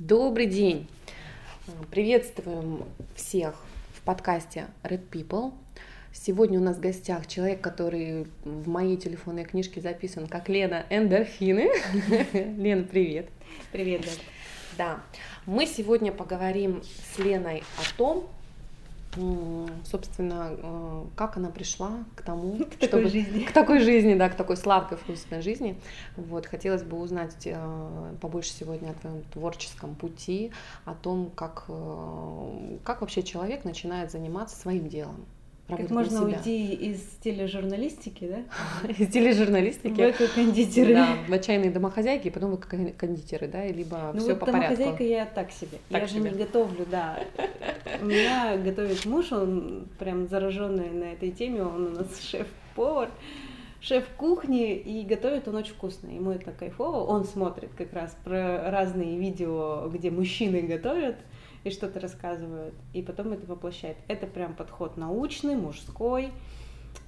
Добрый день! Приветствуем всех в подкасте Red People. Сегодня у нас в гостях человек, который в моей телефонной книжке записан как Лена Эндорфины. Лена, привет! Привет, да. Да, мы сегодня поговорим с Леной о том, собственно, э, как она пришла к тому, к чтобы, такой жизни. к такой жизни, да, к такой сладкой, вкусной жизни. Вот, хотелось бы узнать э, побольше сегодня о твоем творческом пути, о том, как, э, как вообще человек начинает заниматься своим делом. Как можно уйти из тележурналистики, да? Из тележурналистики. В кондитеры. Да, в отчаянные домохозяйки, и потом вы кондитеры, да, либо ну, все вот по порядку. домохозяйка я так себе. Так я себе. же не готовлю, да. У меня готовит муж, он прям зараженный на этой теме, он у нас шеф-повар шеф кухни, и готовит он очень вкусно. Ему это кайфово. Он смотрит как раз про разные видео, где мужчины готовят, и что-то рассказывают, и потом это воплощает. Это прям подход научный, мужской,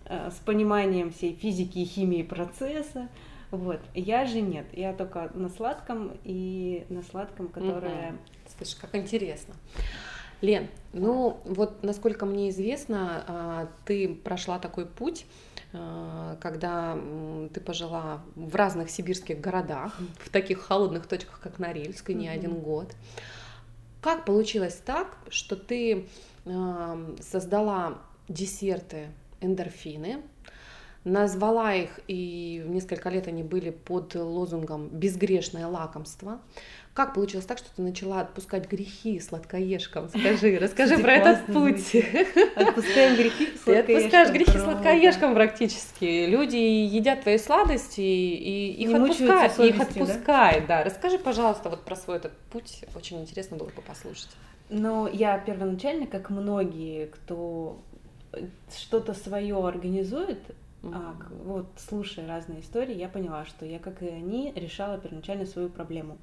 э, с пониманием всей физики и химии процесса. Вот. Я же нет, я только на сладком и на сладком, которое... Угу. Слушай, как интересно. Лен, ну вот насколько мне известно, а, ты прошла такой путь, а, когда ты пожила в разных сибирских городах, в таких холодных точках, как Норильск, и не mm один год. Как получилось так, что ты э, создала десерты эндорфины, назвала их, и несколько лет они были под лозунгом «безгрешное лакомство». Как получилось так, что ты начала отпускать грехи сладкоежкам? Скажи, расскажи про этот путь. Отпускаем грехи Ты отпускаешь грехи сладкоежкам практически. Люди едят твои сладости и их отпускают, их отпускают, да? Расскажи, пожалуйста, вот про свой этот путь. Очень интересно было бы послушать. Ну, я первоначально, как многие, кто что-то свое организует, mm-hmm. а, вот слушая разные истории, я поняла, что я, как и они, решала первоначально свою проблему.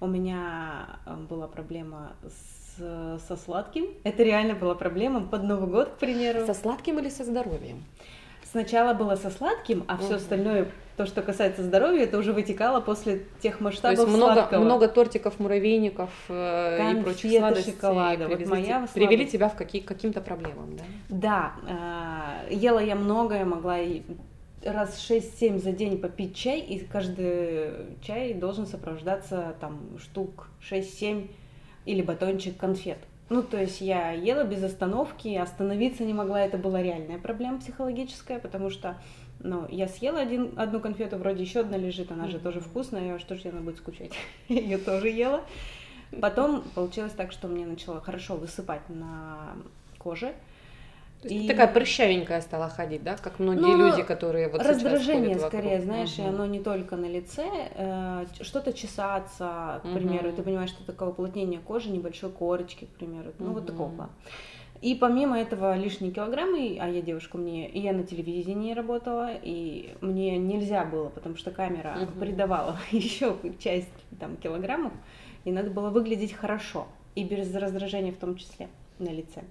У меня э, была проблема с, со сладким. Это реально была проблема под Новый год, к примеру. Со сладким или со здоровьем? Сначала было со сладким, а все остальное, то, что касается здоровья, это уже вытекало после тех масштабов то есть много, сладкого. много тортиков, муравейников э, Конфеты, и прочих сладостей шоколада. Привезли, вот моя привели тебя в какие, каким-то проблемам, да? Да, э, ела я многое, могла раз 6-7 за день попить чай, и каждый чай должен сопровождаться там штук 6-7 или батончик конфет. Ну, то есть я ела без остановки, остановиться не могла, это была реальная проблема психологическая, потому что, ну, я съела один, одну конфету, вроде еще одна лежит, она же тоже вкусная, что же она будет скучать? Ее тоже ела. Потом получилось так, что мне начало хорошо высыпать на коже, и... такая прыщавенькая стала ходить, да, как многие ну, люди, которые вот раздражение скорее, знаешь, угу. и оно не только на лице, э, что-то чесаться, к угу. примеру, ты понимаешь, что такое уплотнение кожи, небольшой корочки, к примеру, ну угу. вот такого. И помимо этого лишние килограммы, а я девушка, мне и я на телевидении работала, и мне нельзя было, потому что камера угу. придавала еще часть там килограммов, и надо было выглядеть хорошо и без раздражения в том числе на лице.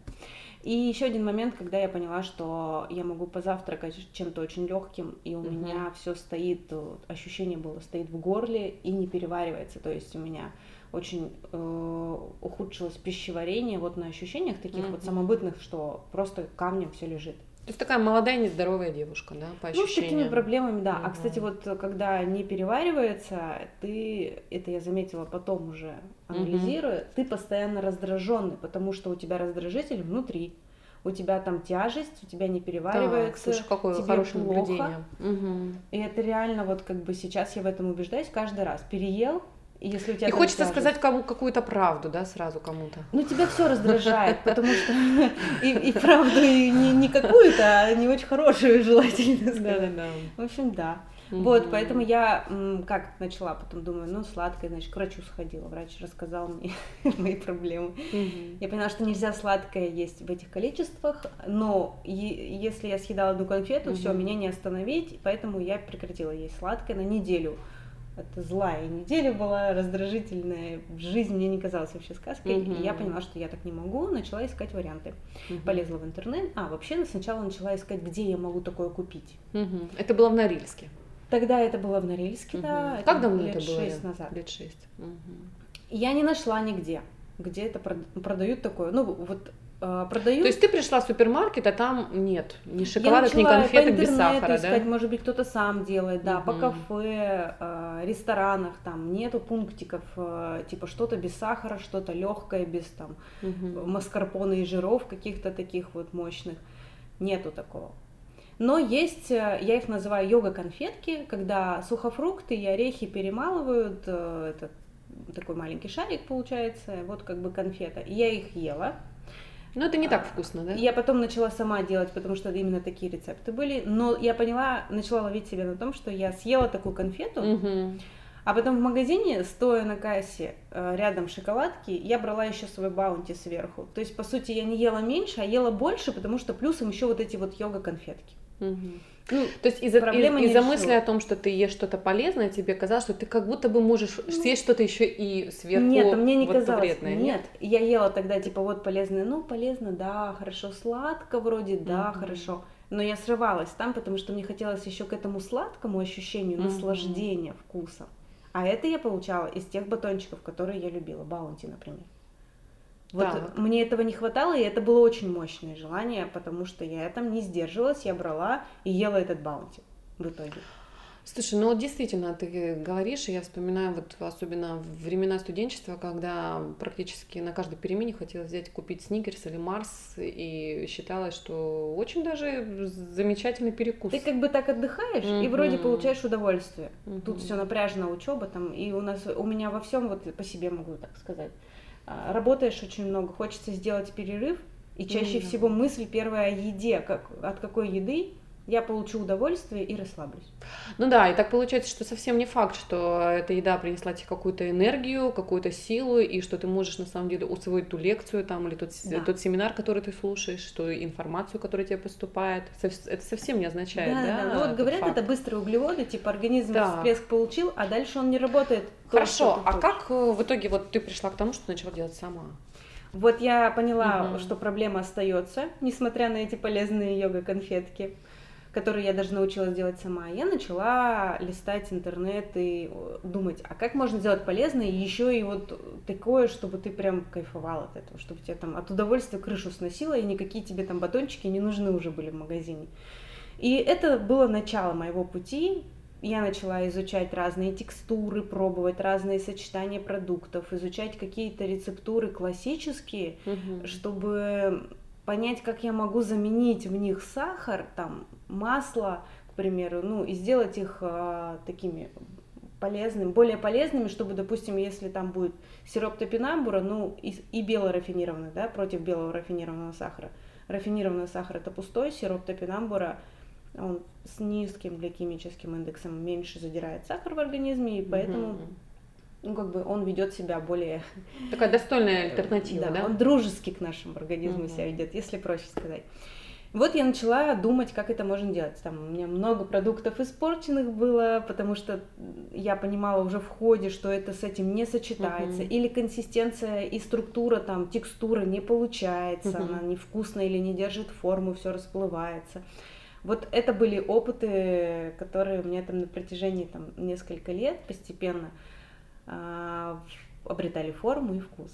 И еще один момент, когда я поняла, что я могу позавтракать чем-то очень легким, и у угу. меня все стоит, ощущение было, стоит в горле и не переваривается. То есть у меня очень э, ухудшилось пищеварение вот на ощущениях таких угу. вот самобытных, что просто камнем все лежит. То есть такая молодая, нездоровая девушка, да, по ощущениям? Ну, с такими проблемами, да. Угу. А, кстати, вот когда не переваривается, ты, это я заметила потом уже, анализируя, угу. ты постоянно раздраженный, потому что у тебя раздражитель внутри. У тебя там тяжесть, у тебя не переваривается. Так, слушай, какое тебе хорошее плохо. наблюдение. Угу. И это реально вот как бы сейчас я в этом убеждаюсь каждый раз. Переел, если у тебя и хочется тяжесть... сказать кому какую-то правду, да, сразу кому-то. Ну тебя все раздражает, потому что и, и правду и не, не какую-то, а не очень хорошую желательно Да, да, да. В общем, да. Mm-hmm. Вот, поэтому я как начала, потом думаю, ну, сладкое, значит, к врачу сходила. Врач рассказал мне мои проблемы. Я поняла, что нельзя сладкое есть в этих количествах, но е- если я съедала одну конфету, все, меня не остановить, поэтому я прекратила есть сладкое на неделю это злая неделя была, раздражительная. Жизнь мне не казалась вообще сказкой. Mm-hmm. И я поняла, что я так не могу, начала искать варианты. Mm-hmm. Полезла в интернет. А, вообще сначала начала искать, где я могу такое купить. Mm-hmm. Это было в Норильске? Тогда это было в Норильске, mm-hmm. да. Как давно лет это было? Лет шесть назад. Лет шесть. Mm-hmm. Я не нашла нигде, где это продают такое. Ну, вот продают. То есть ты пришла в супермаркет, а там нет ни шоколадок, ни конфеток без сахара, искать, да? Может быть, кто-то сам делает, да, угу. по кафе, э, ресторанах там нету пунктиков, э, типа что-то без сахара, что-то легкое, без там угу. маскарпоне и жиров каких-то таких вот мощных. Нету такого. Но есть, э, я их называю йога-конфетки, когда сухофрукты и орехи перемалывают, э, это такой маленький шарик получается, вот как бы конфета. И я их ела. Но это не так вкусно, да? Я потом начала сама делать, потому что именно такие рецепты были. Но я поняла, начала ловить себя на том, что я съела такую конфету, угу. а потом в магазине, стоя на кассе э, рядом шоколадки, я брала еще свой баунти сверху. То есть, по сути, я не ела меньше, а ела больше, потому что плюсом еще вот эти вот йога-конфетки. Угу. Ну, то есть из-за из, из мысли о том, что ты ешь что-то полезное, тебе казалось, что ты как будто бы можешь ну, съесть что-то еще и сверху. Нет, мне не вот казалось. Вредное, нет, нет, я ела тогда типа вот полезное, ну полезно, да, хорошо, сладко вроде, да, угу. хорошо. Но я срывалась там, потому что мне хотелось еще к этому сладкому ощущению угу. наслаждения вкусом. А это я получала из тех батончиков, которые я любила, баунти, например. Вот так. мне этого не хватало, и это было очень мощное желание, потому что я там не сдерживалась, я брала и ела этот баунти в итоге. Слушай, ну вот действительно, ты говоришь, и я вспоминаю вот особенно времена студенчества, когда практически на каждой перемене хотелось взять, купить сникерс или Марс, и считалось, что очень даже замечательный перекус. Ты как бы так отдыхаешь mm-hmm. и вроде получаешь удовольствие. Mm-hmm. Тут все напряжно, учеба там, и у нас, у меня во всем вот по себе могу так сказать. А, работаешь очень много, хочется сделать перерыв, и чаще mm-hmm. всего мысль первая о еде, как, от какой еды я получу удовольствие и расслаблюсь. Ну да, и так получается, что совсем не факт, что эта еда принесла тебе какую-то энергию, какую-то силу, и что ты можешь на самом деле усвоить ту лекцию там, или тот, да. тот семинар, который ты слушаешь, ту информацию, которая тебе поступает. Это совсем не означает, да? Да, да. Ну вот говорят, факт. это быстрые углеводы, типа организм да. всплеск получил, а дальше он не работает. Хорошо, а как э, в итоге вот ты пришла к тому, что начала делать сама? Вот я поняла, угу. что проблема остается, несмотря на эти полезные йога-конфетки которую я даже научилась делать сама, я начала листать интернет и думать, а как можно сделать полезное, еще и вот такое, чтобы ты прям кайфовал от этого, чтобы тебе там от удовольствия крышу сносило, и никакие тебе там батончики не нужны уже были в магазине. И это было начало моего пути. Я начала изучать разные текстуры, пробовать разные сочетания продуктов, изучать какие-то рецептуры классические, угу. чтобы понять, как я могу заменить в них сахар, там, масло, к примеру, ну, и сделать их а, такими полезными, более полезными, чтобы, допустим, если там будет сироп топинамбура, ну, и, и белорафинированный, да, против белого рафинированного сахара. Рафинированный сахар это пустой, сироп топинамбура, он с низким гликемическим индексом меньше задирает сахар в организме, и поэтому mm-hmm ну, как бы он ведет себя более... Такая достойная альтернатива, да? да? он дружески к нашему организму угу. себя ведет, если проще сказать. Вот я начала думать, как это можно делать. Там у меня много продуктов испорченных было, потому что я понимала уже в ходе, что это с этим не сочетается. Uh-huh. Или консистенция и структура, там, текстура не получается, uh-huh. она невкусная или не держит форму, все расплывается. Вот это были опыты, которые у меня там на протяжении там, несколько лет постепенно обретали форму и вкус.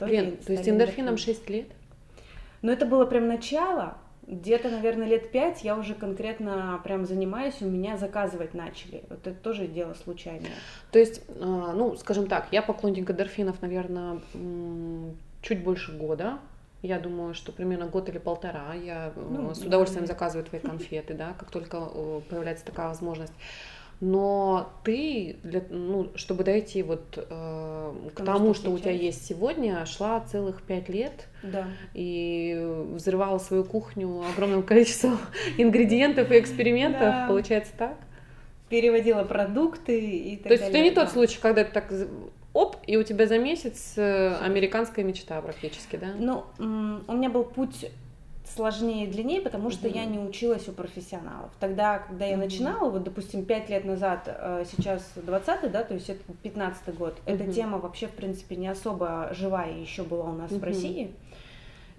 Лен, то есть эндорфином 6 лет? Ну, это было прям начало. Где-то, наверное, лет пять я уже конкретно прям занимаюсь, у меня заказывать начали. Вот это тоже дело случайное. То есть, а, ну, скажем так, я поклонник эндорфинов, наверное, чуть больше года. Я думаю, что примерно год или полтора я ну, с удовольствием заказываю твои конфеты, да, как только появляется такая возможность но ты, для, ну, чтобы дойти вот э, к тому, тому что, что у тебя есть сегодня, шла целых пять лет да. и взрывала свою кухню огромным количеством ингредиентов и экспериментов, да. получается так? Переводила продукты и так То есть это не тот случай, когда ты так оп, и у тебя за месяц э, американская мечта практически, да? Ну, у меня был путь сложнее и длиннее, потому что mm-hmm. я не училась у профессионалов. Тогда, когда я mm-hmm. начинала, вот, допустим, 5 лет назад, э, сейчас 20 да, то есть это 15 год, mm-hmm. эта тема вообще, в принципе, не особо живая еще была у нас mm-hmm. в России.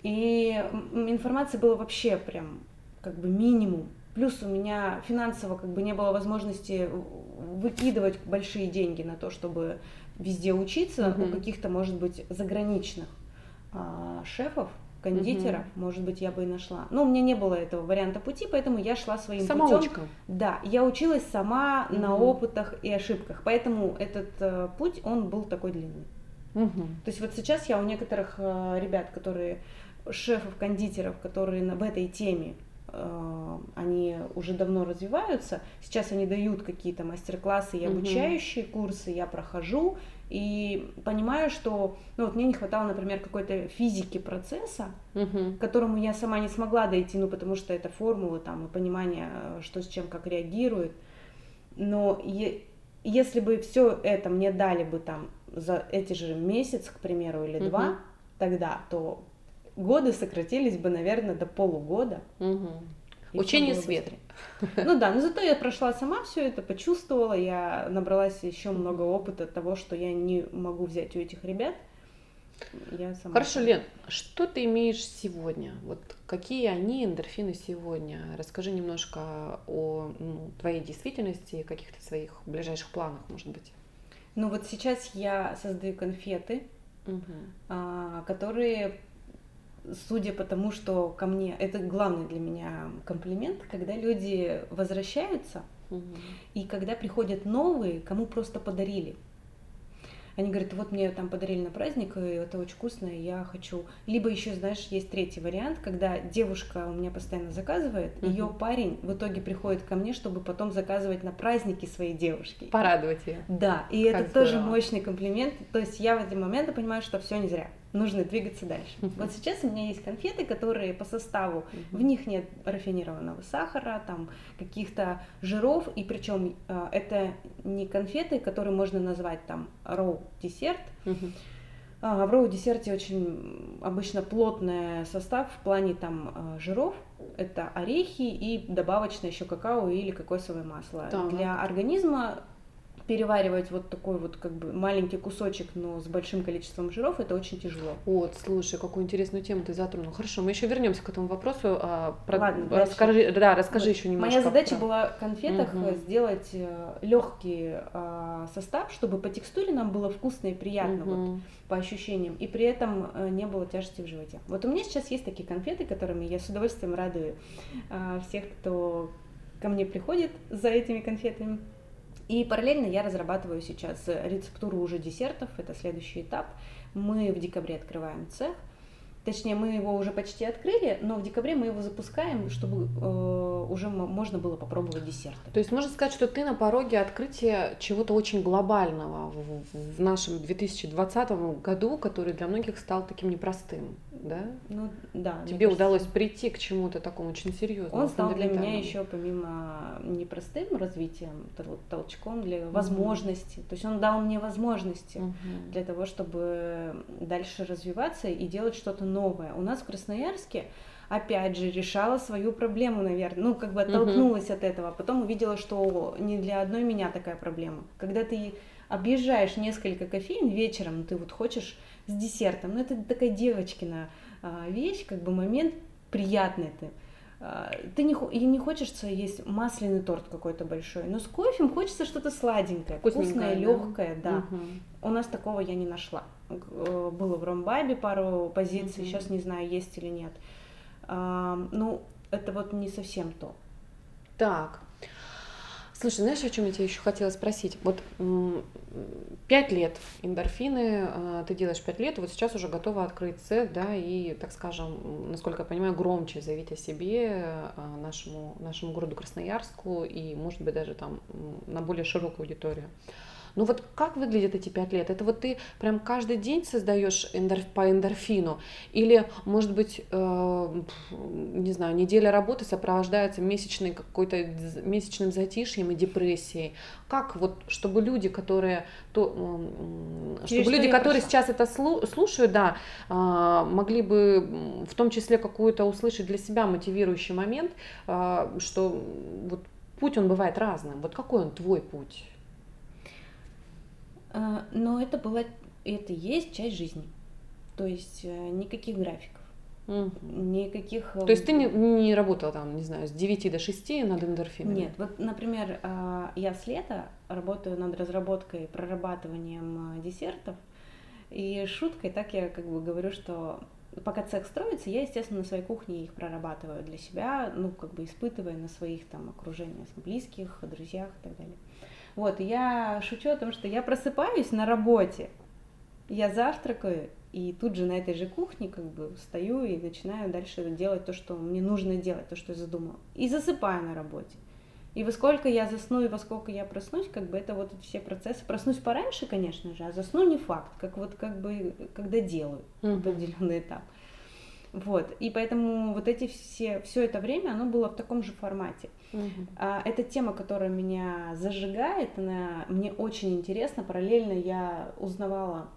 И информации было вообще прям как бы минимум. Плюс у меня финансово как бы не было возможности выкидывать большие деньги на то, чтобы везде учиться, угу. у каких-то, может быть, заграничных а, шефов, кондитеров, угу. может быть, я бы и нашла. Но у меня не было этого варианта пути, поэтому я шла своим Самоучка. путем. Да, я училась сама угу. на опытах и ошибках, поэтому этот э, путь, он был такой длинный. Угу. То есть вот сейчас я у некоторых э, ребят, которые шефов кондитеров, которые на, в этой теме э, они уже давно развиваются. Сейчас они дают какие-то мастер-классы и обучающие угу. курсы, я прохожу и понимаю, что ну, вот мне не хватало, например, какой-то физики процесса, угу. к которому я сама не смогла дойти, ну потому что это формулы там и понимание, что с чем как реагирует. Но е- если бы все это мне дали бы там за эти же месяц, к примеру, или угу. два, тогда, то годы сократились бы, наверное, до полугода. Угу. Учение свет. Ну да, но зато я прошла сама все это, почувствовала, я набралась еще много опыта того, что я не могу взять у этих ребят. Я сама Хорошо, Лен, что ты имеешь сегодня? Вот какие они эндорфины сегодня? Расскажи немножко о ну, твоей действительности, каких-то своих ближайших планах, может быть. Ну вот сейчас я создаю конфеты, угу. которые судя по тому, что ко мне, это главный для меня комплимент, когда люди возвращаются, угу. и когда приходят новые, кому просто подарили. Они говорят, вот мне там подарили на праздник, и это очень вкусно, и я хочу. Либо еще, знаешь, есть третий вариант, когда девушка у меня постоянно заказывает, uh ее парень в итоге приходит ко мне, чтобы потом заказывать на праздники своей девушки. Порадовать ее. Да, и как это здорово. тоже мощный комплимент. То есть я в эти моменты понимаю, что все не зря нужно двигаться дальше. Вот сейчас у меня есть конфеты, которые по составу, в них нет рафинированного сахара, там каких-то жиров, и причем э, это не конфеты, которые можно назвать там роу десерт. А, в роу десерте очень обычно плотный состав в плане там э, жиров. Это орехи и добавочно еще какао или кокосовое масло. Так. Для организма переваривать вот такой вот как бы маленький кусочек, но с большим количеством жиров, это очень тяжело. Вот, слушай, какую интересную тему ты затронул. Хорошо, мы еще вернемся к этому вопросу. А, про... Ладно, расскажи, да, расскажи вот. еще немножко. Моя задача про... была в конфетах угу. сделать э, легкий а, состав, чтобы по текстуре нам было вкусно и приятно, угу. вот, по ощущениям, и при этом а, не было тяжести в животе. Вот у меня сейчас есть такие конфеты, которыми я с удовольствием радую а, всех, кто ко мне приходит за этими конфетами. И параллельно я разрабатываю сейчас рецептуру уже десертов, это следующий этап. Мы в декабре открываем цех, Точнее, мы его уже почти открыли, но в декабре мы его запускаем, чтобы э, уже можно было попробовать десерты. То есть можно сказать, что ты на пороге открытия чего-то очень глобального в, в нашем 2020 году, который для многих стал таким непростым, да? Ну да. Тебе удалось прийти к чему-то такому очень серьезному. Он стал для меня еще помимо непростым развитием, толчком для возможностей. Угу. То есть он дал мне возможности угу. для того, чтобы дальше развиваться и делать что-то новое. У нас в Красноярске опять же, решала свою проблему, наверное, ну, как бы оттолкнулась uh-huh. от этого, а потом увидела, что не для одной меня такая проблема. Когда ты объезжаешь несколько кофеин вечером, ты вот хочешь с десертом, ну, это такая девочкина а, вещь, как бы момент приятный ты. А, ты не, и не хочется есть масляный торт какой-то большой, но с кофе хочется что-то сладенькое, вкусное, легкое, да. Угу. У нас такого я не нашла. Э, было в Ромбабе пару позиций, mm-hmm. сейчас не знаю, есть или нет. Ну, это вот не совсем то. Так. Слушай, знаешь, о чем я тебя еще хотела спросить? Вот пять лет эндорфины, а, ты делаешь пять лет, вот сейчас уже готова открыть цех, да, и, так скажем, насколько я понимаю, громче заявить о себе а, нашему, нашему городу Красноярску и, может быть, даже там на более широкую аудиторию. Ну вот как выглядят эти пять лет? Это вот ты прям каждый день создаешь эндорф, по эндорфину? Или, может быть, э, не знаю, неделя работы сопровождается месячной какой-то месячным затишьем и депрессией? Как вот, чтобы люди, которые, то, чтобы люди, которые сейчас это слушают, да, а, могли бы в том числе какую-то услышать для себя мотивирующий момент, а, что вот путь он бывает разным. Вот какой он твой путь? А, но это была, это есть часть жизни. То есть э, никаких графиков. Mm. Никаких... То есть ты не, не работала там, не знаю, с 9 до 6 над эндорфинами? Нет, вот, например, а, я с лета работаю над разработкой, прорабатыванием десертов. И шуткой так я как бы говорю, что пока цех строится, я, естественно, на своей кухне их прорабатываю для себя, ну, как бы испытывая на своих там окружениях, близких, друзьях и так далее. Вот, я шучу о том, что я просыпаюсь на работе, я завтракаю, и тут же на этой же кухне как бы встаю и начинаю дальше делать то, что мне нужно делать, то, что я задумала. И засыпаю на работе. И во сколько я засну и во сколько я проснусь, как бы это вот все процессы. Проснусь пораньше, конечно же, а засну не факт, как вот как бы когда делаю определенный этап. Вот, и поэтому вот эти все, все это время, оно было в таком же формате. Uh-huh. А, это тема, которая меня зажигает, она мне очень интересна. Параллельно я узнавала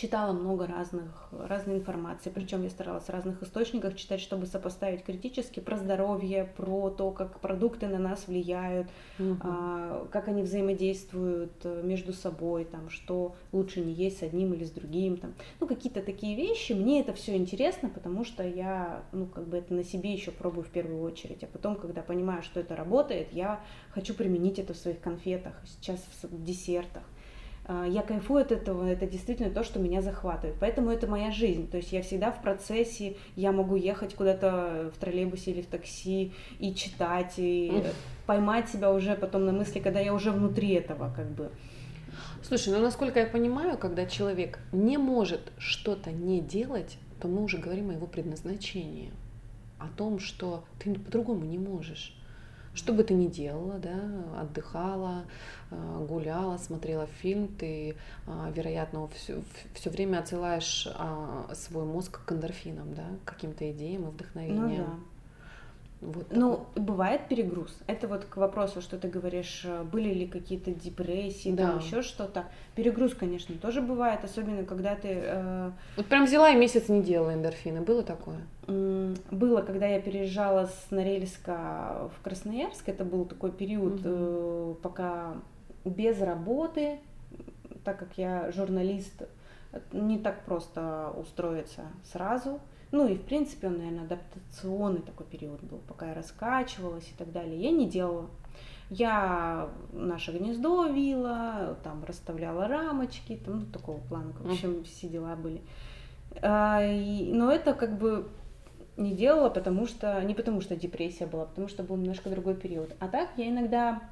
читала много разных, разной информации, причем я старалась в разных источниках читать, чтобы сопоставить критически про здоровье, про то, как продукты на нас влияют, угу. а, как они взаимодействуют э, между собой, там, что лучше не есть с одним или с другим, там, ну, какие-то такие вещи. Мне это все интересно, потому что я, ну, как бы это на себе еще пробую в первую очередь, а потом, когда понимаю, что это работает, я хочу применить это в своих конфетах, сейчас в десертах. А, я кайфую от этого, это действительно то, что меня захватывает. Поэтому это моя жизнь. То есть я всегда в процессе, я могу ехать куда-то в троллейбусе или в такси и читать, и поймать себя уже потом на мысли, когда я уже внутри этого как бы. Слушай, ну насколько я понимаю, когда человек не может что-то не делать, то мы уже говорим о его предназначении, о том, что ты по-другому не можешь. Что бы ты ни делала, да, отдыхала, э, гуляла, смотрела фильм, ты, э, вероятно, все, все время отсылаешь а, свой мозг к эндорфинам, да, к каким-то идеям и вдохновениям. Ну, да. Вот ну, бывает перегруз. Это вот к вопросу, что ты говоришь, э, были ли какие-то депрессии, да. там еще что-то. Перегруз, конечно, тоже бывает, особенно когда ты. Э... Вот прям взяла и месяц не делала эндорфины. Было такое? Было, когда я переезжала с Норильска в Красноярск. Это был такой период, угу. э, пока без работы, так как я журналист, не так просто устроиться сразу. Ну и в принципе он, наверное, адаптационный такой период был, пока я раскачивалась и так далее. Я не делала. Я наше гнездо вила, там расставляла рамочки, там ну, такого плана, в общем, все дела были. А, и, но это как бы не делала, потому что не потому что депрессия была, потому что был немножко другой период. А так я иногда,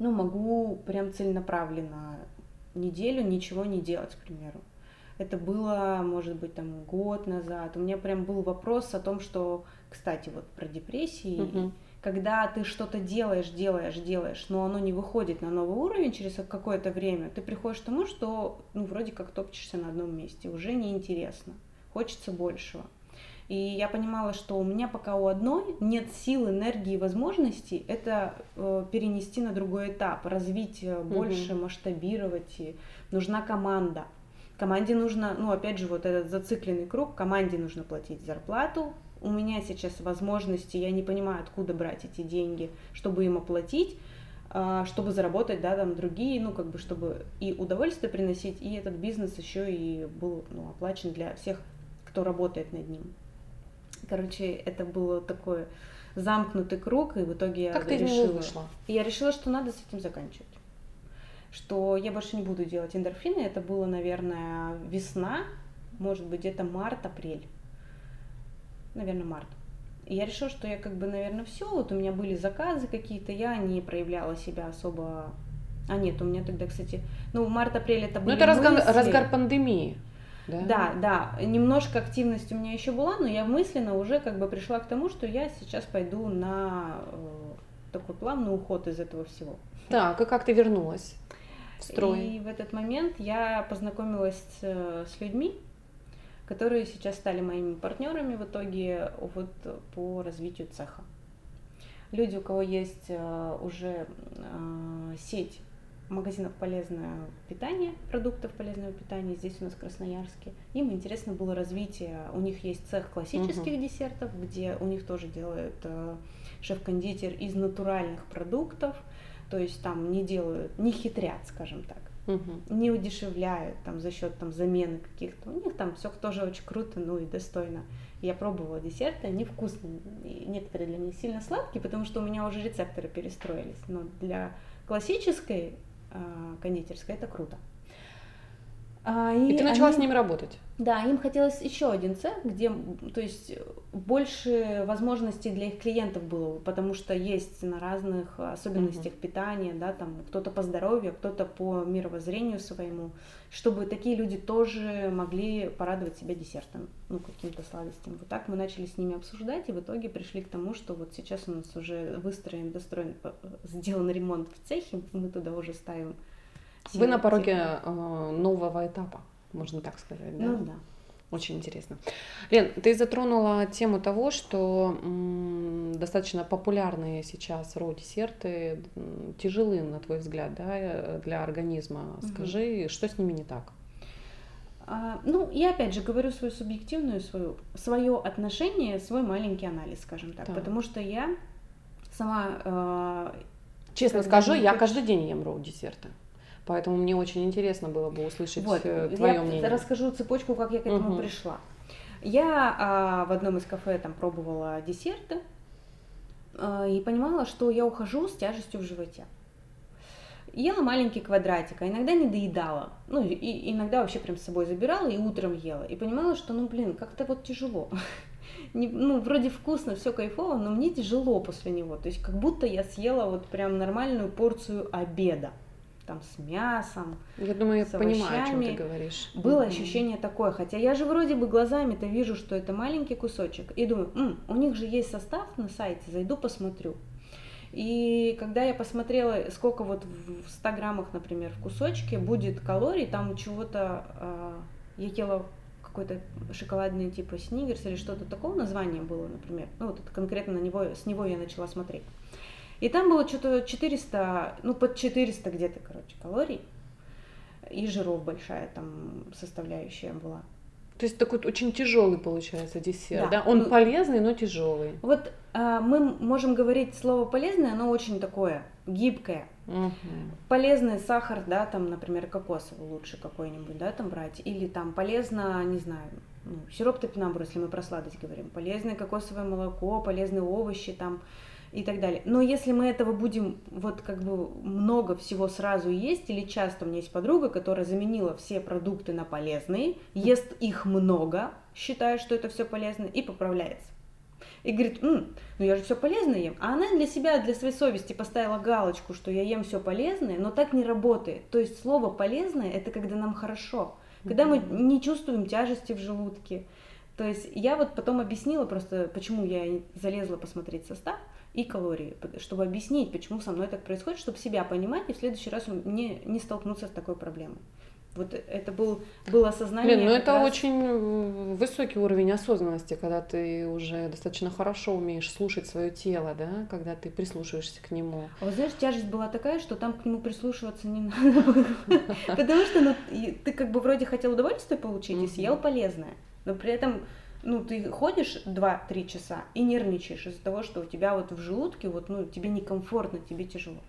ну, могу прям целенаправленно неделю ничего не делать, к примеру. Это было, может быть, там год назад. У меня прям был вопрос о том, что, кстати, вот про депрессии, угу. когда ты что-то делаешь, делаешь, делаешь, но оно не выходит на новый уровень через какое-то время, ты приходишь к тому, что, ну, вроде как топчешься на одном месте, уже неинтересно, хочется большего. И я понимала, что у меня пока у одной нет сил, энергии, возможностей это э, перенести на другой этап, развить э, больше, угу. масштабировать. И нужна команда. Команде нужно, ну, опять же, вот этот зацикленный круг, команде нужно платить зарплату. У меня сейчас возможности, я не понимаю, откуда брать эти деньги, чтобы им оплатить, а, чтобы заработать, да, там другие, ну, как бы, чтобы и удовольствие приносить, и этот бизнес еще и был, ну, оплачен для всех, кто работает над ним. Короче, это было такой замкнутый круг, и в итоге я как решила... Ты вышла? Я решила, что надо с этим заканчивать что я больше не буду делать эндорфины. Это было, наверное, весна, может быть, где-то март-апрель. Наверное, март. И я решила, что я как бы, наверное, все. Вот у меня были заказы какие-то, я не проявляла себя особо. А нет, у меня тогда, кстати, ну, март-апрель это были. Ну, это разгар, разгар пандемии. Да? да, да, немножко активность у меня еще была, но я мысленно уже как бы пришла к тому, что я сейчас пойду на э, такой плавный уход из этого всего. Так, и как ты вернулась? Строй. И в этот момент я познакомилась с, с людьми, которые сейчас стали моими партнерами в итоге вот по развитию цеха. Люди, у кого есть э, уже э, сеть магазинов полезного питания, продуктов полезного питания здесь у нас в Красноярске. Им интересно было развитие. У них есть цех классических угу. десертов, где у них тоже делают э, шеф-кондитер из натуральных продуктов то есть там не делают, не хитрят, скажем так, угу. не удешевляют там за счет там замены каких-то. У них там все тоже очень круто, ну и достойно. Я пробовала десерты, они вкусные, некоторые для меня сильно сладкие, потому что у меня уже рецепторы перестроились. Но для классической э, кондитерской это круто. А, и, и ты начала они... с ними работать? Да, им хотелось еще один цех, где, то есть, больше возможностей для их клиентов было, потому что есть на разных особенностях угу. питания, да, там кто-то по здоровью, кто-то по мировоззрению своему, чтобы такие люди тоже могли порадовать себя десертом, ну, каким-то сладостям. Вот так мы начали с ними обсуждать, и в итоге пришли к тому, что вот сейчас у нас уже выстроен, достроен, сделан ремонт в цехе, мы туда уже ставим вы на пороге э, нового этапа, можно так сказать, да? Ну да. Очень интересно. Лен, ты затронула тему того, что м, достаточно популярные сейчас роу-десерты тяжелы, на твой взгляд, да, для организма. Скажи, угу. что с ними не так? А, ну, я опять же говорю свою субъективную, свою, свое отношение, свой маленький анализ, скажем так, так. потому что я сама... Э, Честно скажу, я каждый день ем роу-десерты. Поэтому мне очень интересно было бы услышать вот, э, твое я мнение. расскажу цепочку, как я к этому угу. пришла. Я а, в одном из кафе там пробовала десерты а, и понимала, что я ухожу с тяжестью в животе. Ела маленький квадратик, а иногда не доедала. Ну, и иногда вообще прям с собой забирала и утром ела. И понимала, что, ну, блин, как-то вот тяжело. Не, ну, вроде вкусно, все кайфово, но мне тяжело после него. То есть как будто я съела вот прям нормальную порцию обеда там с мясом. Я думаю, я понимаю, о чем ты говоришь. Было mm-hmm. ощущение такое, хотя я же вроде бы глазами-то вижу, что это маленький кусочек, и думаю, М, у них же есть состав на сайте, зайду посмотрю. И когда я посмотрела, сколько вот в 100 граммах, например, в кусочке будет калорий, там чего-то, э, я ела какой-то шоколадный типа снигерс или что-то такого название было, например. Ну вот конкретно на него, с него я начала смотреть. И там было что-то 400, ну под 400 где-то, короче, калорий. И жиров большая там составляющая была. То есть такой очень тяжелый получается десерт, да? да? Он ну, полезный, но тяжелый. Вот а, мы можем говорить слово полезное, оно очень такое гибкое. Угу. Полезный сахар, да, там, например, кокосовый лучше какой-нибудь, да, там брать. Или там полезно, не знаю, ну, сироп топинамбур, если мы про сладость говорим. Полезное кокосовое молоко, полезные овощи, там, и так далее. Но если мы этого будем вот как бы много всего сразу есть, или часто у меня есть подруга, которая заменила все продукты на полезные, ест их много, считая, что это все полезно, и поправляется. И говорит, М, ну я же все полезное ем. А она для себя, для своей совести поставила галочку, что я ем все полезное, но так не работает. То есть слово полезное это когда нам хорошо, когда мы не чувствуем тяжести в желудке. То есть я вот потом объяснила просто, почему я залезла посмотреть состав и калории, чтобы объяснить, почему со мной так происходит, чтобы себя понимать и в следующий раз не, не столкнуться с такой проблемой. Вот это был, было осознание. Блин, ну это раз... очень высокий уровень осознанности, когда ты уже достаточно хорошо умеешь слушать свое тело, да, когда ты прислушиваешься к нему. А вот знаешь, тяжесть была такая, что там к нему прислушиваться не надо было. Потому что ну, ты как бы вроде хотел удовольствие получить и съел полезное, но при этом ну, ты ходишь 2-3 часа и нервничаешь из-за того, что у тебя вот в желудке, вот, ну, тебе некомфортно, тебе тяжело.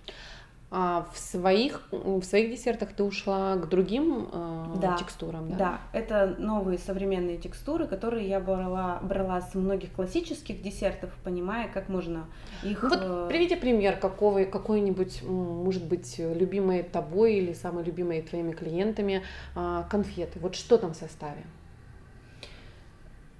А в своих, в своих десертах ты ушла к другим э, да, текстурам, да? Да, это новые современные текстуры, которые я брала, брала с многих классических десертов, понимая, как можно их... Ну вот э, приведи пример какого, какой-нибудь, может быть, любимой тобой или самой любимой твоими клиентами э, конфеты. Вот что там в составе?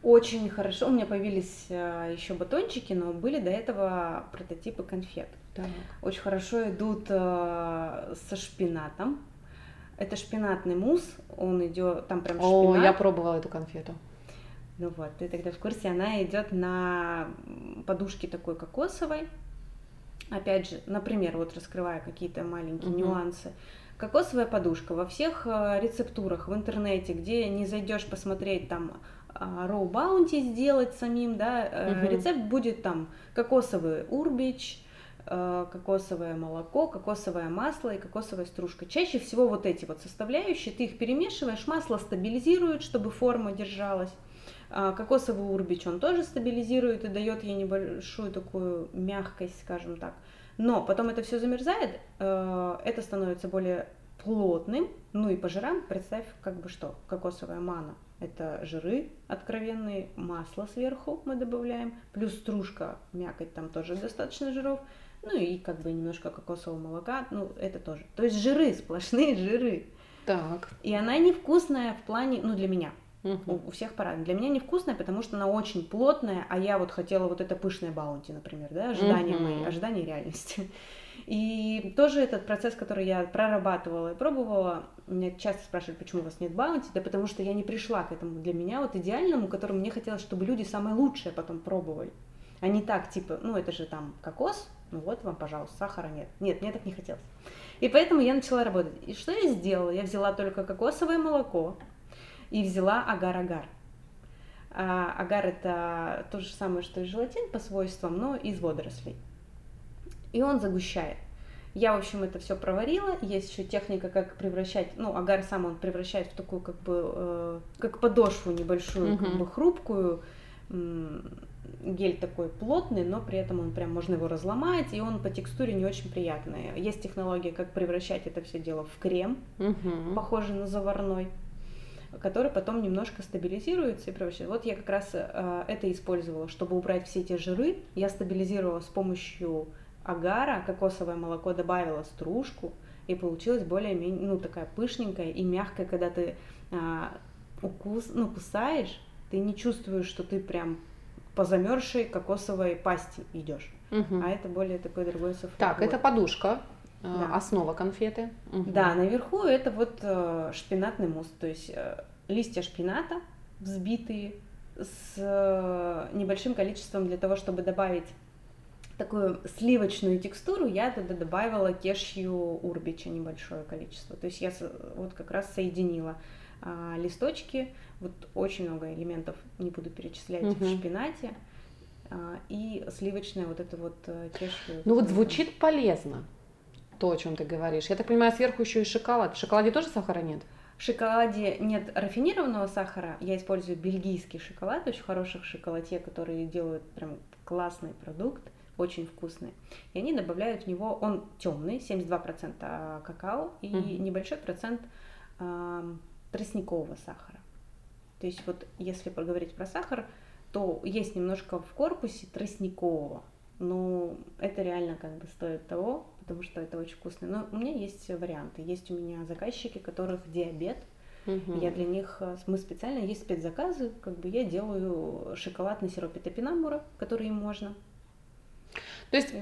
Очень хорошо. У меня появились э, еще батончики, но были до этого прототипы конфет. Так. Очень хорошо идут э, со шпинатом. Это шпинатный мусс, он идет там прям шпинат. О, я пробовала эту конфету. Ну вот, ты тогда в курсе, она идет на подушке такой кокосовой. Опять же, например, вот раскрывая какие-то маленькие угу. нюансы. Кокосовая подушка во всех э, рецептурах в интернете, где не зайдешь посмотреть там роу баунти сделать самим, да, угу. рецепт будет там кокосовый урбич, э, кокосовое молоко, кокосовое масло и кокосовая стружка. Чаще всего вот эти вот составляющие, ты их перемешиваешь, масло стабилизирует, чтобы форма держалась. А кокосовый урбич он тоже стабилизирует и дает ей небольшую такую мягкость, скажем так. Но потом это все замерзает, э, это становится более плотным, ну и по жирам представь как бы что, кокосовая мана – это жиры откровенные, масло сверху мы добавляем, плюс стружка, мякоть, там тоже достаточно жиров. Ну и как бы немножко кокосового молока, ну это тоже. То есть жиры, сплошные жиры. Так. И она невкусная в плане, ну для меня, Мгм. у, всех по-разному. Для меня невкусная, потому что она очень плотная, а я вот хотела вот это пышное баунти, например, да, ожидания Мгм. мои, ожидания реальности. И тоже этот процесс, который я прорабатывала и пробовала, меня часто спрашивают, почему у вас нет баунти, да потому что я не пришла к этому для меня вот идеальному, которому мне хотелось, чтобы люди самое лучшее потом пробовали. А не так, типа, ну это же там кокос, ну вот вам, пожалуйста, сахара нет. Нет, мне так не хотелось. И поэтому я начала работать. И что я сделала? Я взяла только кокосовое молоко и взяла агар-агар. А, агар это то же самое, что и желатин по свойствам, но из водорослей. И он загущает. Я, в общем, это все проварила. Есть еще техника, как превращать, ну, агар сам он превращает в такую, как бы, э, как подошву небольшую, как Мгм. бы хрупкую. Гель такой плотный, но при этом он прям можно его разломать, и он по текстуре не очень приятный. Есть технология, как превращать это все дело в крем, Мгм. похожий на заварной, который потом немножко стабилизируется и превращает. Вот я как раз э, это использовала, чтобы убрать все эти жиры. Я стабилизировала с помощью агара, кокосовое молоко добавила стружку, и получилась более-менее, ну, такая пышненькая и мягкая, когда ты а, укус, ну, кусаешь, ты не чувствуешь, что ты прям по замерзшей кокосовой пасти идешь. Мгм. А это более такой другой софт. Так, это подушка, э, Да. основа конфеты. Мгм. Да, наверху это вот э, шпинатный мусс, то есть э, листья шпината взбитые с э, небольшим количеством для того, чтобы добавить такую сливочную текстуру, я туда добавила кешью урбича небольшое количество. То есть я вот как раз соединила а, листочки, вот очень много элементов, не буду перечислять в Мгм. шпинате, а, и сливочное вот это вот э, кешью. Ну вот звучит полезно то, о чем ты говоришь. Я так понимаю, сверху еще и шоколад. В шоколаде тоже сахара нет? В шоколаде нет рафинированного сахара, я использую бельгийский шоколад, очень хороших шоколадье, которые делают прям классный продукт, очень вкусный. И они добавляют в него, он темный, 72% какао и Мгм. небольшой процент ам, тростникового сахара. То есть вот если поговорить про сахар, то есть немножко в корпусе тростникового, но это реально как бы стоит того, потому что это очень вкусно. Но у меня есть варианты. Есть у меня заказчики, у которых диабет. Мгм. Я для них, э, мы специально, есть спецзаказы, как бы я делаю шоколад на сиропе топинамбура, который им можно. То есть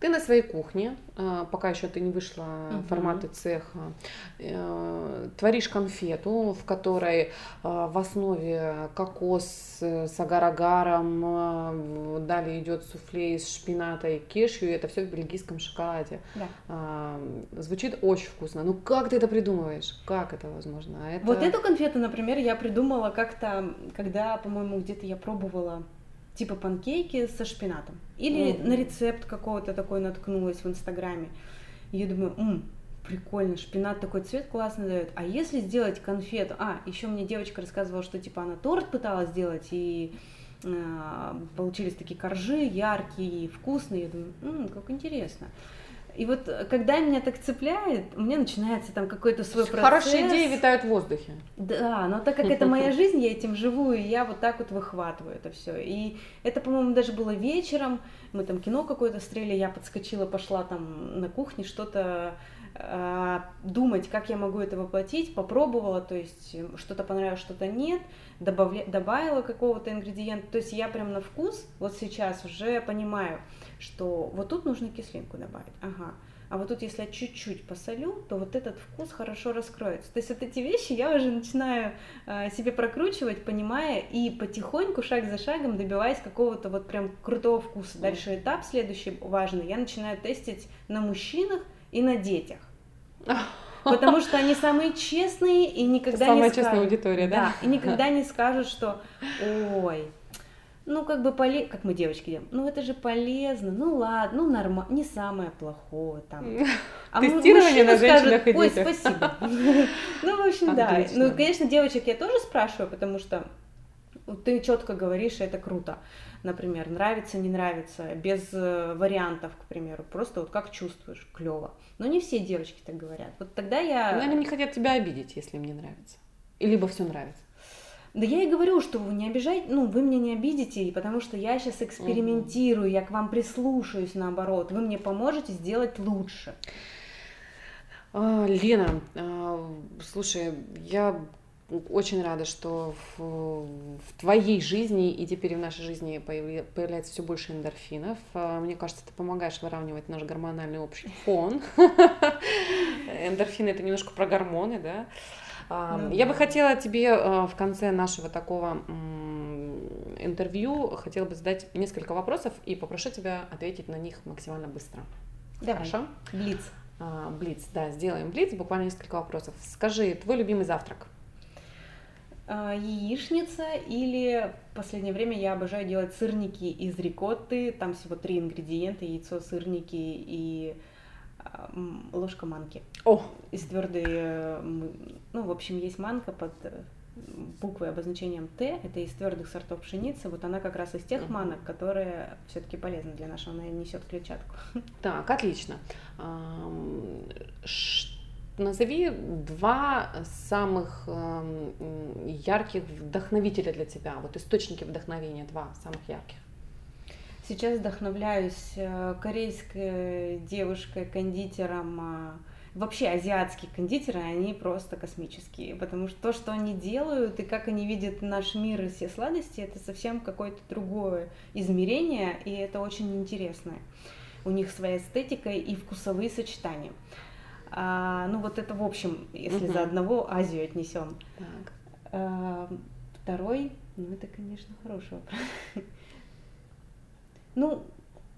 ты на своей кухне, а, пока еще ты не вышла Мгм. форматы цеха, э, творишь конфету, в которой а, в основе кокос с агар-агаром, а, далее идет суфле из шпината и кешью, и это все в бельгийском шоколаде. Да. Звучит очень вкусно. Ну как ты это придумываешь? Как это возможно? Это... Вот эту конфету, например, я придумала как-то, когда, по-моему, где-то я пробовала типа панкейки со шпинатом. Или Мгм. на рецепт какого-то такой наткнулась в Инстаграме. И я думаю, «М, прикольно, шпинат такой цвет классно дает. А если сделать конфету? А, еще мне девочка рассказывала, что типа она торт пыталась сделать, и а, получились такие коржи яркие, вкусные. Я думаю, «М, как интересно. И вот э, когда меня так цепляет, у меня начинается там какой-то свой процесс. Хорошие идеи витают в воздухе. Да, но так как это моя жизнь, я этим живу, и я вот так вот выхватываю это все. И это, по-моему, даже было вечером, мы там кино какое-то стрели, я подскочила, пошла там на кухне что-то думать, как я могу это воплотить, попробовала, то есть э, что-то понравилось, что-то нет, добавля... добавила какого-то ингредиента, то есть я прям на вкус вот сейчас уже понимаю, что вот тут нужно кислинку добавить, ага, а вот тут, если я чуть-чуть посолю, то вот этот вкус хорошо раскроется. То есть вот эти вещи я уже начинаю э, себе прокручивать, понимая, и потихоньку, шаг за шагом добиваясь какого-то вот прям крутого вкуса. Дальше этап следующий важный. Я начинаю тестить на мужчинах и на детях. Потому что они самые честные и никогда Самая не честная скажут. аудитория, да? и никогда не скажут, что ой, ну как бы поле, как мы девочки делаем, ну это же полезно, ну ладно, ну нормально, не самое плохое там. А Тестирование на женщинах и Ой, детях». спасибо. Ну, в общем, да. Ну, конечно, девочек я тоже спрашиваю, потому что ты четко говоришь, это круто. Например, нравится, не нравится, без э, вариантов, к примеру. Просто вот как чувствуешь, клево. Но не все девочки так говорят. Вот тогда я... Но они не хотят тебя обидеть, если им не нравится. И либо все нравится. Да я и говорю, что вы не обижайте, ну, вы меня не обидите, потому что я сейчас экспериментирую, угу. я к вам прислушаюсь наоборот, вы мне поможете сделать лучше. А, Лена, а, слушай, я очень рада, что в, в твоей жизни и теперь в нашей жизни появляется все больше эндорфинов. А, мне кажется, ты помогаешь выравнивать наш гормональный общий фон. Эндорфины это немножко про гормоны, да. Ну я бы хотела тебе э, в конце нашего такого интервью, хотела бы задать несколько вопросов и попрошу тебя ответить на них максимально быстро. Давай. Хорошо? Блиц. А, блиц, да, сделаем блиц, буквально несколько вопросов. Скажи, твой любимый завтрак? А, яичница или в последнее время я обожаю делать сырники из рикотты. Там всего три ингредиента: яйцо, сырники и ложка манки. О! Из твердой, э, ну, в общем, есть манка под э, буквой обозначением Т, это из твердых сортов пшеницы, вот она как раз из тех манок, которые все-таки полезны для нашего, она несет клетчатку. Так, отлично. Назови два самых ярких вдохновителя для тебя, вот источники вдохновения, два самых ярких. Сейчас вдохновляюсь э, корейской девушкой, кондитером, а, вообще азиатские кондитеры, они просто космические, потому что то, что они делают и как они видят наш мир и все сладости, это совсем какое-то другое измерение, и это очень интересно. У них своя эстетика и вкусовые сочетания. А, ну вот это в общем, если угу. за одного Азию отнесем. Так. А, второй, ну это, конечно, хороший вопрос. Ну,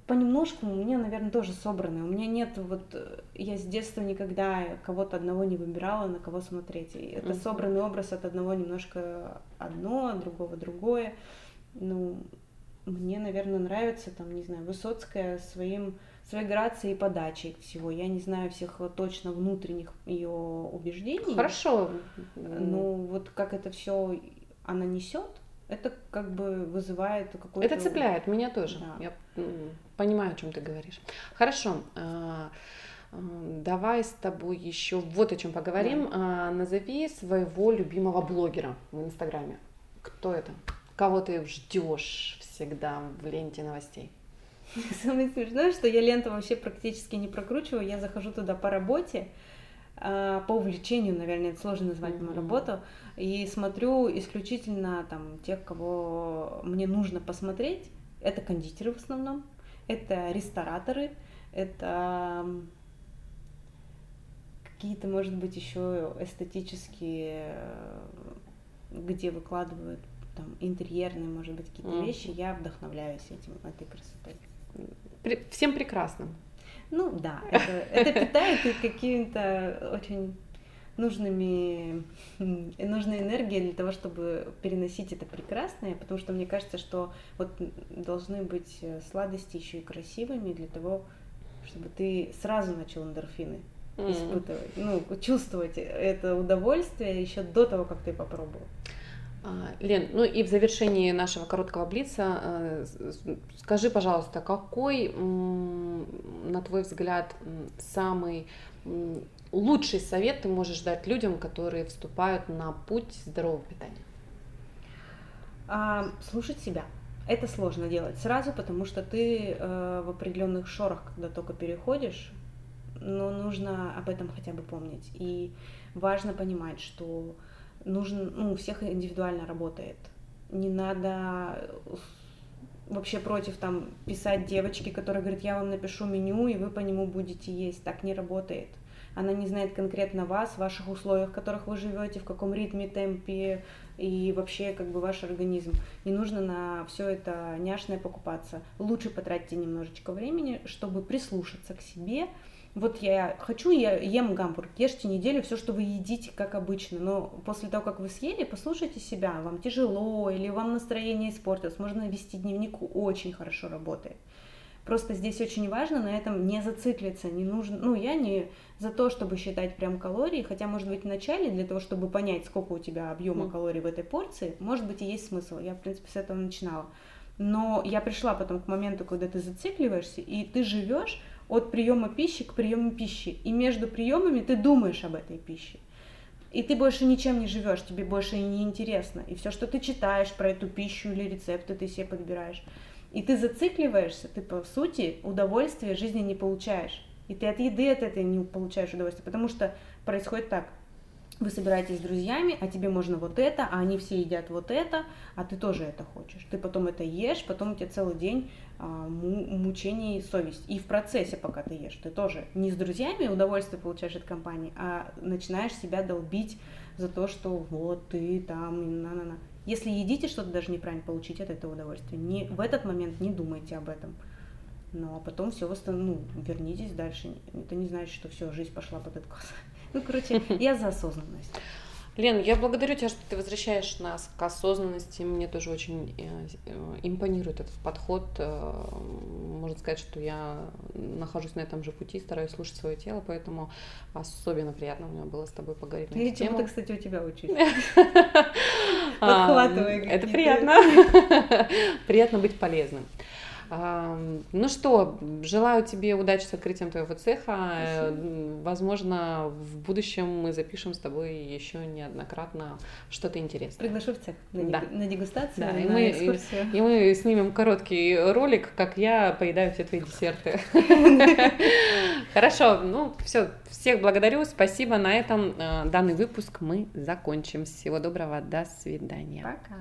понемножку у меня, наверное, тоже собраны. У меня нет вот, я с детства никогда кого-то одного не выбирала, на кого смотреть. И это собранный образ от одного немножко одно, от другого другое. Ну, мне, наверное, нравится, там, не знаю, Высоцкая своим, своей грацией и подачей всего. Я не знаю всех точно внутренних ее убеждений. Хорошо. Ну, вот как это все она несет, это как бы вызывает какой-то... Это цепляет, меня тоже. Да. Я понимаю, о чем ты говоришь. Хорошо. А, а, давай с тобой еще вот о чем поговорим. Да. Назови своего любимого блогера в Инстаграме. Кто это? Кого ты ждешь всегда в ленте новостей? Самое смешное, что я ленту вообще практически не прокручиваю. Я захожу туда по работе, а, по увлечению, наверное, это сложно назвать мою работу, и смотрю исключительно там тех, кого мне нужно посмотреть. Это кондитеры в основном, это рестораторы, это какие-то, может быть, еще эстетические, где выкладывают там интерьерные, может быть, какие-то вещи, я вдохновляюсь этим, этой красотой. Всем прекрасным. Ну да, это, это питает какими-то очень нужными, нужной энергией для того, чтобы переносить это прекрасное, потому что мне кажется, что вот должны быть сладости еще и красивыми для того, чтобы ты сразу начал эндорфины испытывать, ну, чувствовать это удовольствие еще до того, как ты попробовал. А, Лен, ну и в завершении нашего короткого блица э, скажи, пожалуйста, какой, на твой взгляд, самый лучший совет ты можешь дать людям, которые вступают на путь здорового питания? А, слушать себя. Это сложно делать сразу, потому что ты э, в определенных шорах, когда только переходишь, но нужно об этом хотя бы помнить. И важно понимать, что нужен, ну, у всех индивидуально работает. Не надо вообще против там писать девочки, которые говорят, я вам напишу меню, и вы по нему будете есть. Так не работает. Она не знает конкретно вас, ваших условиях, в которых вы живете, в каком ритме, темпе и вообще как бы ваш организм. Не нужно на все это няшное покупаться. Лучше потратьте немножечко времени, чтобы прислушаться к себе, вот я хочу, я ем гамбург, ешьте неделю все, что вы едите, как обычно, но после того, как вы съели, послушайте себя, вам тяжело или вам настроение испортилось, можно вести дневник, очень хорошо работает. Просто здесь очень важно на этом не зациклиться, не нужно, ну, я не за то, чтобы считать прям калории, хотя, может быть, в начале, для того, чтобы понять, сколько у тебя объема mm. калорий в этой порции, может быть, и есть смысл, я, в принципе, с этого начинала. Но я пришла потом к моменту, когда ты зацикливаешься, и ты живешь от приема пищи к приему пищи. И между приемами ты думаешь об этой пище. и ты больше ничем не живешь, тебе больше не интересно. И все, что ты читаешь про эту пищу или рецепты, ты себе подбираешь. И ты зацикливаешься, ты по сути удовольствия жизни не получаешь. И ты от еды от этой не получаешь удовольствия, потому что происходит так. Вы собираетесь с друзьями, а тебе можно вот это, а они все едят вот это, а ты тоже это хочешь. Ты потом это ешь, потом у тебя целый день мучений совесть. И в процессе, пока ты ешь, ты тоже не с друзьями удовольствие получаешь от компании, а начинаешь себя долбить за то, что вот ты там, на-на-на. Если едите что-то даже неправильно, получить от этого удовольствие. Не, в этот момент не думайте об этом. Ну, а потом все восстан... ну, вернитесь дальше. Это не значит, что все, жизнь пошла под откос. Ну, короче, я за осознанность. Лен, я благодарю тебя, что ты возвращаешь нас к осознанности. Мне тоже очень э, э, импонирует этот подход. Э, можно сказать, что я нахожусь на этом же пути, стараюсь слушать свое тело, поэтому особенно приятно меня было с тобой поговорить на эту тему. Я кстати, у тебя учусь. Подхватывая. Это приятно. Приятно быть полезным. Ну что, желаю тебе удачи с открытием твоего цеха. Спасибо. Возможно, в будущем мы запишем с тобой еще неоднократно что-то интересное. Приглашу в цех на, да. на дегустацию, да, на и мы, экскурсию. И, и мы снимем короткий ролик, как я поедаю все твои десерты. Хорошо, ну все, всех благодарю, спасибо. На этом э, данный выпуск мы закончим. Всего доброго, до свидания. Пока.